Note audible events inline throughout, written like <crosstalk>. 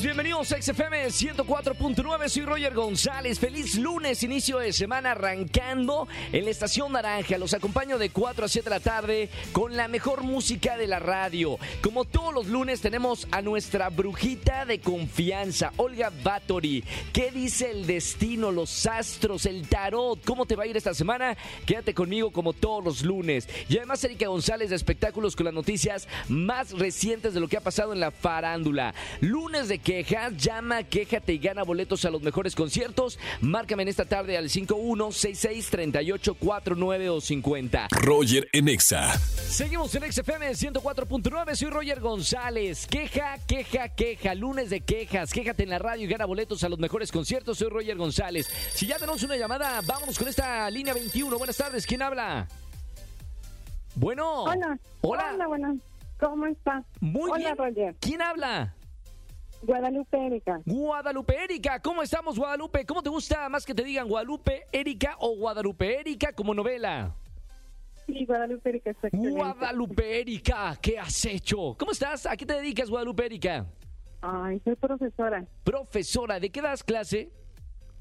Bienvenidos a XFM 104.9, soy Roger González, feliz lunes, inicio de semana arrancando en la Estación Naranja, los acompaño de 4 a 7 de la tarde con la mejor música de la radio. Como todos los lunes tenemos a nuestra brujita de confianza, Olga Bathory. ¿Qué dice el destino, los astros, el tarot? ¿Cómo te va a ir esta semana? Quédate conmigo como todos los lunes. Y además Erika González de Espectáculos con las noticias más recientes de lo que ha pasado en la farándula. Lunes de quejas, llama, quéjate y gana boletos a los mejores conciertos. Márcame en esta tarde al 51663849 o 50. Roger en Exa. Seguimos en XFM 104.9, soy Roger González. Queja, queja, queja, lunes de quejas. Quéjate en la radio y gana boletos a los mejores conciertos. Soy Roger González. Si ya tenemos una llamada, vámonos con esta línea 21. Buenas tardes, ¿quién habla? Bueno. Hola. Hola. Hola, buenas. ¿Cómo estás? Muy Hola, bien. Roger. ¿Quién habla? Guadalupe Erika. Guadalupe Erika, ¿cómo estamos Guadalupe? ¿Cómo te gusta más que te digan Guadalupe Erika o Guadalupe Erika como novela? Sí, Guadalupe Erika está. Guadalupe Erika, ¿qué has hecho? ¿Cómo estás? ¿A qué te dedicas Guadalupe Erika? Ay, soy profesora. Profesora, ¿de qué das clase?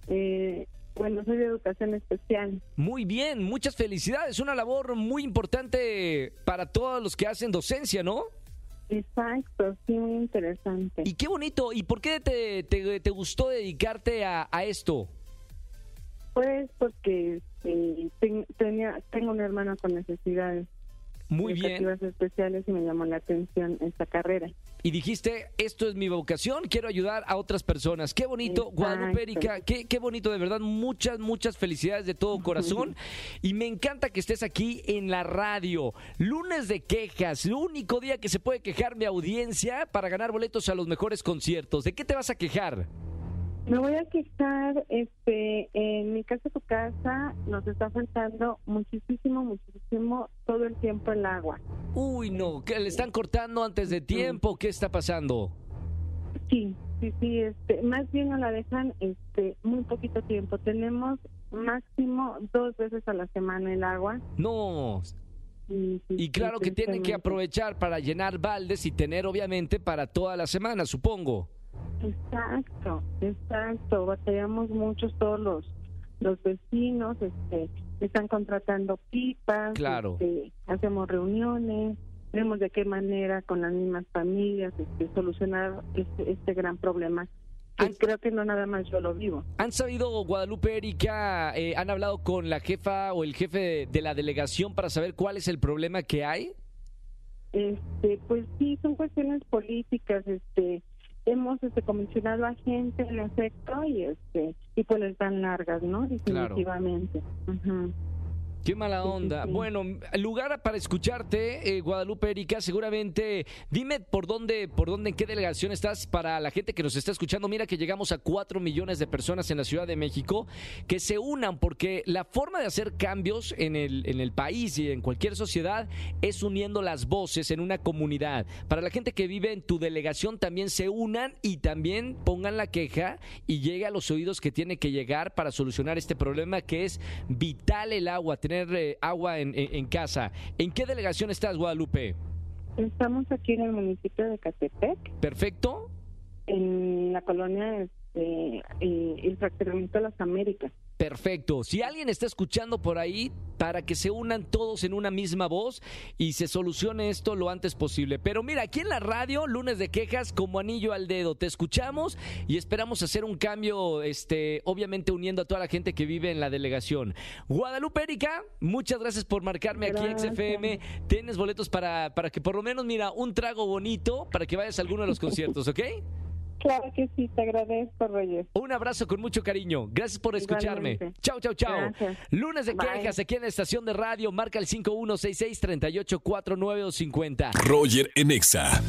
Eh, bueno, soy de educación especial. Muy bien, muchas felicidades. Una labor muy importante para todos los que hacen docencia, ¿no? Exacto, sí, muy interesante. Y qué bonito. ¿Y por qué te, te- te gustó dedicarte a, a esto? Pues porque este, ten- tenía, tengo una hermana con necesidades Muy bien. especiales y me llamó la atención esta carrera. Y dijiste, esto es mi vocación, quiero ayudar a otras personas. Qué bonito, Exacto. Guadalupe Erika, qué, qué bonito, de verdad, muchas, muchas felicidades de todo corazón. Y me encanta que estés aquí en la radio. Lunes de quejas, el único día que se puede quejar mi audiencia para ganar boletos a los mejores conciertos. ¿De qué te vas a quejar? Me voy a quejar, este, en mi casa, tu casa, nos está faltando muchísimo, muchísimo, todo el tiempo el agua. Uy, no, que le están cortando antes de tiempo, ¿qué está pasando? Sí, sí, sí, este, más bien nos la dejan, este, muy poquito tiempo. Tenemos máximo dos veces a la semana el agua. No, Y, sí, y claro sí, que tienen que aprovechar para llenar baldes y tener obviamente para toda la semana, supongo. Exacto, exacto. Batallamos muchos todos los los vecinos, este, están contratando pipas, Claro. este, hacemos reuniones, vemos de qué manera con las mismas familias este, solucionar este, este gran problema. An- creo que no nada más yo lo vivo. ¿Han sabido, Guadalupe Erika, eh, han hablado con la jefa o el jefe de, de la delegación para saber cuál es el problema que hay? Este, pues sí, son cuestiones políticas, este, hemos este comisionado a gente en efecto y este y pues les dan largas, ¿no? Claro. Definitivamente. Ujú. Qué mala onda. Bueno, lugar para escucharte, eh, Guadalupe Erika, seguramente dime por dónde, por dónde, en qué delegación estás para la gente que nos está escuchando. Mira que llegamos a cuatro millones de personas en la Ciudad de México que se unan porque la forma de hacer cambios en el, en el país y en cualquier sociedad es uniendo las voces en una comunidad. Para la gente que vive en tu delegación también se unan y también pongan la queja y llegue a los oídos que tiene que llegar para solucionar este problema que es vital el agua, tener eh, agua en, en- en casa. ¿En qué delegación estás, Guadalupe? Estamos aquí en el municipio de Catepec, ¿Perfecto? en la colonia este, eh, el fraccionamiento de las Américas. Perfecto. Si alguien está escuchando por ahí, para que se unan todos en una misma voz y se solucione esto lo antes posible. Pero mira, aquí en la radio, lunes de quejas como anillo al dedo. Te escuchamos y esperamos hacer un cambio, este, obviamente uniendo a toda la gente que vive en la delegación. Guadalupe Erika, muchas gracias por marcarme aquí Gracias. XFM. Tienes boletos para, para que por lo menos, mira, un trago bonito para que vayas a alguno de los conciertos, ¿ok? Claro que sí, te agradezco, Reyes. Un abrazo con mucho cariño. Gracias por escucharme. Igualmente. Chao, chao, chao. Gracias. Lunes de Bye. quejas aquí en la estación de radio. Marca el 5166-3849 o 50. Roger en Exa.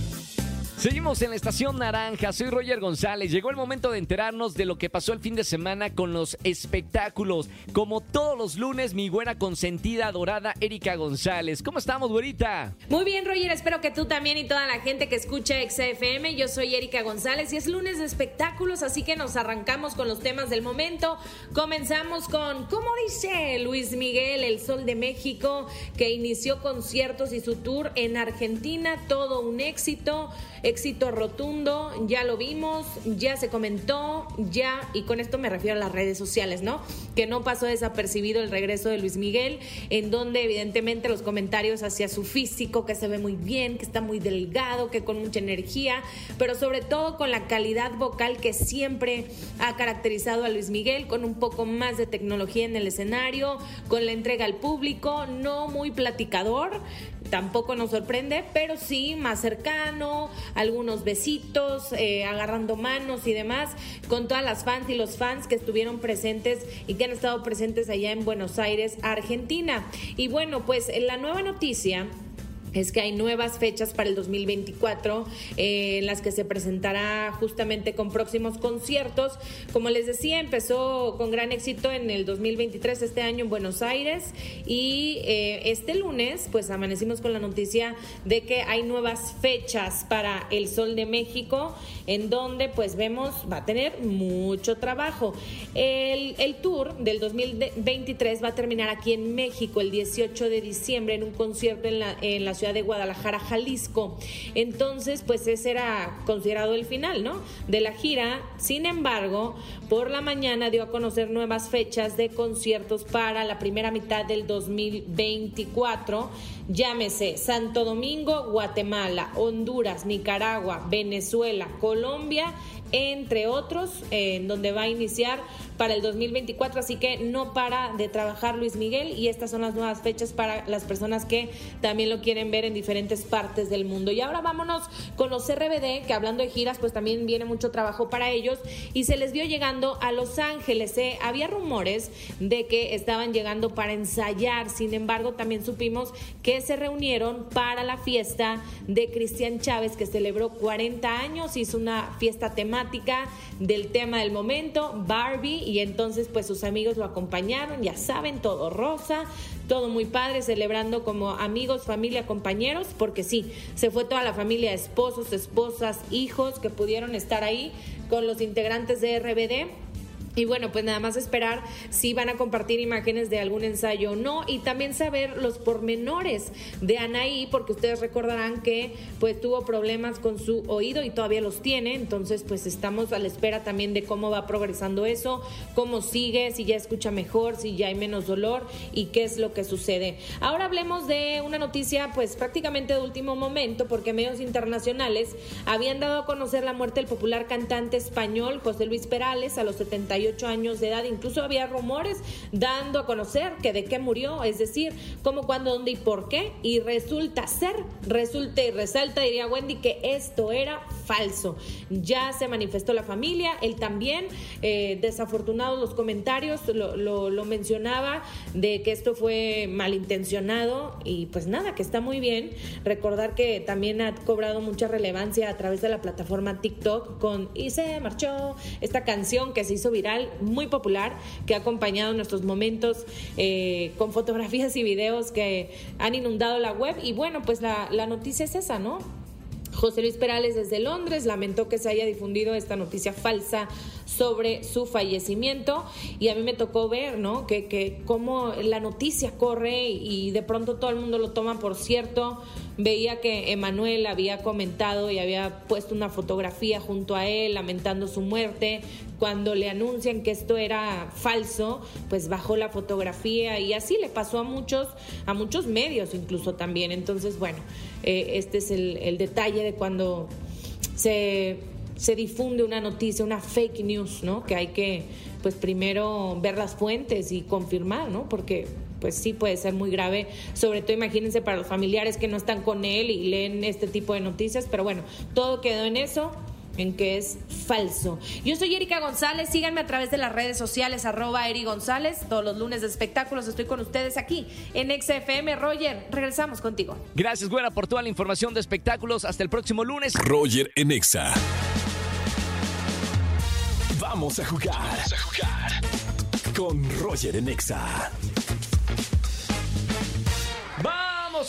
Seguimos en la estación naranja, soy Roger González. Llegó el momento de enterarnos de lo que pasó el fin de semana con los espectáculos. Como todos los lunes, mi buena consentida, adorada Erika González. ¿Cómo estamos, güerita? Muy bien, Roger, espero que tú también y toda la gente que escucha XFM. Yo soy Erika González y es lunes de espectáculos, así que nos arrancamos con los temas del momento. Comenzamos con, ¿cómo dice Luis Miguel, el Sol de México, que inició conciertos y su tour en Argentina? Todo un éxito éxito rotundo, ya lo vimos, ya se comentó, ya, y con esto me refiero a las redes sociales, ¿no? Que no pasó desapercibido el regreso de Luis Miguel, en donde evidentemente los comentarios hacia su físico, que se ve muy bien, que está muy delgado, que con mucha energía, pero sobre todo con la calidad vocal que siempre ha caracterizado a Luis Miguel, con un poco más de tecnología en el escenario, con la entrega al público, no muy platicador, tampoco nos sorprende, pero sí más cercano, algunos besitos, eh, agarrando manos y demás, con todas las fans y los fans que estuvieron presentes y que han estado presentes allá en Buenos Aires, Argentina. Y bueno, pues la nueva noticia es que hay nuevas fechas para el 2024 eh, en las que se presentará justamente con próximos conciertos. Como les decía, empezó con gran éxito en el 2023, este año en Buenos Aires, y eh, este lunes pues amanecimos con la noticia de que hay nuevas fechas para el Sol de México, en donde pues vemos va a tener mucho trabajo. El, el tour del 2023 va a terminar aquí en México el 18 de diciembre en un concierto en la, en la ciudad de Guadalajara, Jalisco. Entonces, pues ese era considerado el final, ¿no? De la gira. Sin embargo, por la mañana dio a conocer nuevas fechas de conciertos para la primera mitad del 2024. Llámese Santo Domingo, Guatemala, Honduras, Nicaragua, Venezuela, Colombia entre otros, en donde va a iniciar para el 2024, así que no para de trabajar Luis Miguel y estas son las nuevas fechas para las personas que también lo quieren ver en diferentes partes del mundo. Y ahora vámonos con los RBD, que hablando de giras, pues también viene mucho trabajo para ellos y se les vio llegando a Los Ángeles. ¿eh? Había rumores de que estaban llegando para ensayar, sin embargo también supimos que se reunieron para la fiesta de Cristian Chávez que celebró 40 años, hizo una fiesta temática del tema del momento, Barbie, y entonces pues sus amigos lo acompañaron, ya saben, todo rosa, todo muy padre, celebrando como amigos, familia, compañeros, porque sí, se fue toda la familia, esposos, esposas, hijos que pudieron estar ahí con los integrantes de RBD y bueno, pues nada más esperar si van a compartir imágenes de algún ensayo o no y también saber los pormenores de Anaí, porque ustedes recordarán que pues tuvo problemas con su oído y todavía los tiene, entonces pues estamos a la espera también de cómo va progresando eso, cómo sigue, si ya escucha mejor, si ya hay menos dolor y qué es lo que sucede. Ahora hablemos de una noticia pues prácticamente de último momento, porque medios internacionales habían dado a conocer la muerte del popular cantante español José Luis Perales a los 78 años de edad. Incluso había rumores dando a conocer que de qué murió, es decir, cómo, cuándo, dónde y por qué. Y resulta ser, resulta y resalta, diría Wendy, que esto era falso. Ya se manifestó la familia, él también, eh, desafortunados los comentarios, lo, lo mencionaba, de que esto fue malintencionado y pues nada, que está muy bien. Recordar que también ha cobrado mucha relevancia a través de la plataforma TikTok con Y se marchó, esta canción que se hizo viral muy popular, que ha acompañado nuestros momentos eh, con fotografías y videos que han inundado la web. Y bueno, pues la, la noticia es esa, ¿no? José Luis Perales desde Londres lamentó que se haya difundido esta noticia falsa sobre su fallecimiento y a mí me tocó ver, ¿no? Que, que cómo la noticia corre y de pronto todo el mundo lo toma por cierto. Veía que Emanuel había comentado y había puesto una fotografía junto a él lamentando su muerte. Cuando le anuncian que esto era falso, pues bajó la fotografía y así le pasó a muchos, a muchos medios incluso también. Entonces, bueno, eh, este es el, el detalle de cuando se se difunde una noticia, una fake news, ¿no? Que hay que, pues primero ver las fuentes y confirmar, ¿no? Porque pues sí puede ser muy grave, sobre todo imagínense para los familiares que no están con él y leen este tipo de noticias, pero bueno, todo quedó en eso. en que es falso. Yo soy Erika González, síganme a través de las redes sociales, arroba Eri González, todos los lunes de espectáculos estoy con ustedes aquí en XFM. Roger, regresamos contigo. Gracias, Güera, por toda la información de espectáculos. Hasta el próximo lunes. Roger en Exa. Vamos a jugar. Vamos a jugar. Con Roger en Exa.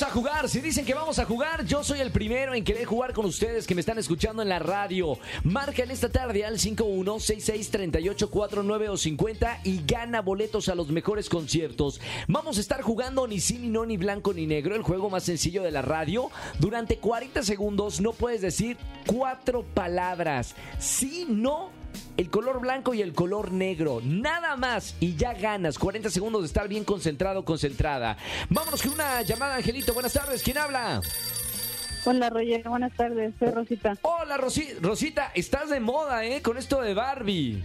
A jugar. Si dicen que vamos a jugar, yo soy el primero en querer jugar con ustedes que me están escuchando en la radio. Marca en esta tarde al 51663849 o 50 y gana boletos a los mejores conciertos. Vamos a estar jugando ni sí, ni no, ni blanco, ni negro, el juego más sencillo de la radio. Durante 40 segundos no puedes decir cuatro palabras. Sí, no el color blanco y el color negro. Nada más y ya ganas 40 segundos de estar bien concentrado, concentrada. Vámonos con una llamada, Angelito. Buenas tardes. ¿Quién habla? Hola, Roger. Buenas tardes. Soy Rosita. Hola, Rosita. Estás de moda, ¿eh? Con esto de Barbie.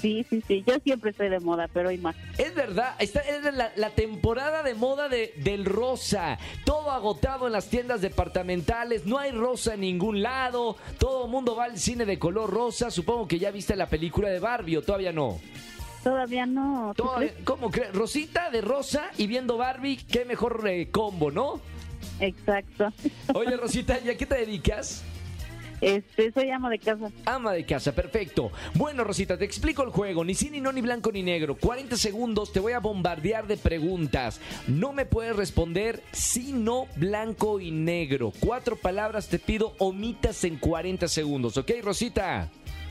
Sí, sí, sí. Yo siempre estoy de moda, pero hoy más. Es verdad. Esta es la, temporada de moda de, del rosa. Todo agotado en las tiendas departamentales. No hay rosa en ningún lado. Todo el mundo va al cine de color rosa. Supongo que ya viste la película de Barbie o todavía no. Todavía no. ¿Cómo crees? Rosita de rosa y viendo Barbie, qué mejor eh, combo, ¿no? Exacto. <laughs> Oye, Rosita, ¿y a qué te dedicas? Este, soy ama de casa. Ama de casa, perfecto. Bueno, Rosita, te explico el juego. Ni sí, ni no, ni blanco, ni negro. 40 segundos, te voy a bombardear de preguntas. No me puedes responder sí, no, blanco y negro. Cuatro palabras te pido, omitas en 40 segundos, ¿ok, Rosita?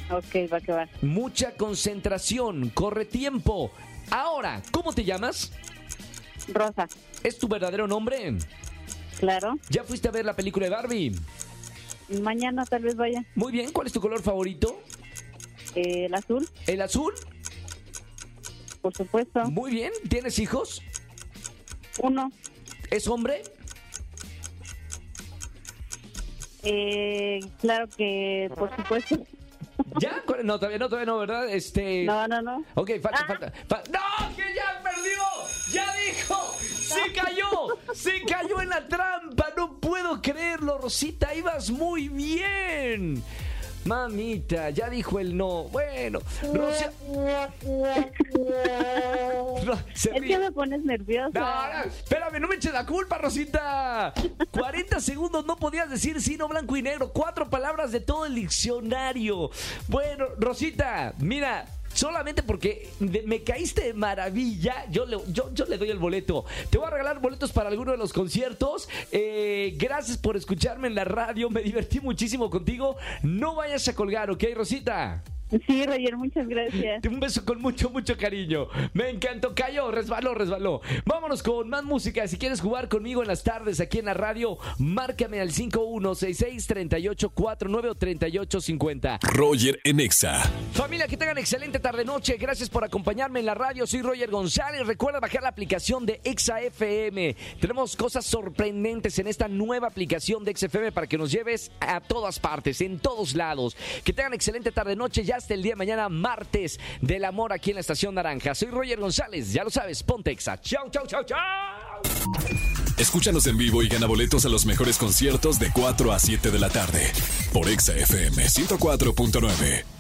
Ok, va que va. Mucha concentración, corre tiempo. Ahora, ¿cómo te llamas? Rosa. ¿Es tu verdadero nombre? Claro. ¿Ya fuiste a ver la película de Barbie? Mañana tal vez vaya. Muy bien, ¿cuál es tu color favorito? Eh, el azul. ¿El azul? Por supuesto. Muy bien, ¿tienes hijos? Uno. ¿Es hombre? Eh, claro que, por supuesto. ¿Ya? No, todavía no, todavía no, ¿verdad? Este... No, no, no. Ok, falta, falta, ¡No! ¡Que ya. ¡Se cayó! ¡Se cayó en la trampa! ¡No puedo creerlo, Rosita! ¡Ibas muy bien! Mamita, ya dijo el no. Bueno, Rosita. <laughs> es que me pones nerviosa. No, espérame, no me eches la culpa, Rosita. 40 segundos no podías decir sí, no, blanco y negro. Cuatro palabras de todo el diccionario. Bueno, Rosita, mira, solamente porque me caíste de maravilla, yo le, yo, yo le doy el boleto. Te voy a regalar boletos para alguno de los conciertos. Eh, gracias por escucharme en la radio, me divertí muchísimo contigo. No vayas a colgar, ¿ok, Rosita? Sí, Roger, muchas gracias. Un beso con mucho, mucho cariño. Me encantó. Cayó, resbaló, resbaló. Vámonos con más música. Si quieres jugar conmigo en las tardes aquí en la radio, márcame al 5166-3849 o 3850. Roger Enexa. Familia, que tengan excelente tarde-noche. Gracias por acompañarme en la radio. Soy Roger González. Recuerda bajar la aplicación de Exa FM. Tenemos cosas sorprendentes en esta nueva aplicación de Exa FM para que nos lleves a todas partes, en todos lados. Que tengan excelente tarde-noche. Ya hasta el día de mañana, martes del amor aquí en la Estación Naranja. Soy Roger González, ya lo sabes, Pontexa. Chau, chau, chau, chau. Escúchanos en vivo y gana boletos a los mejores conciertos de 4 a 7 de la tarde por Exa FM 104.9.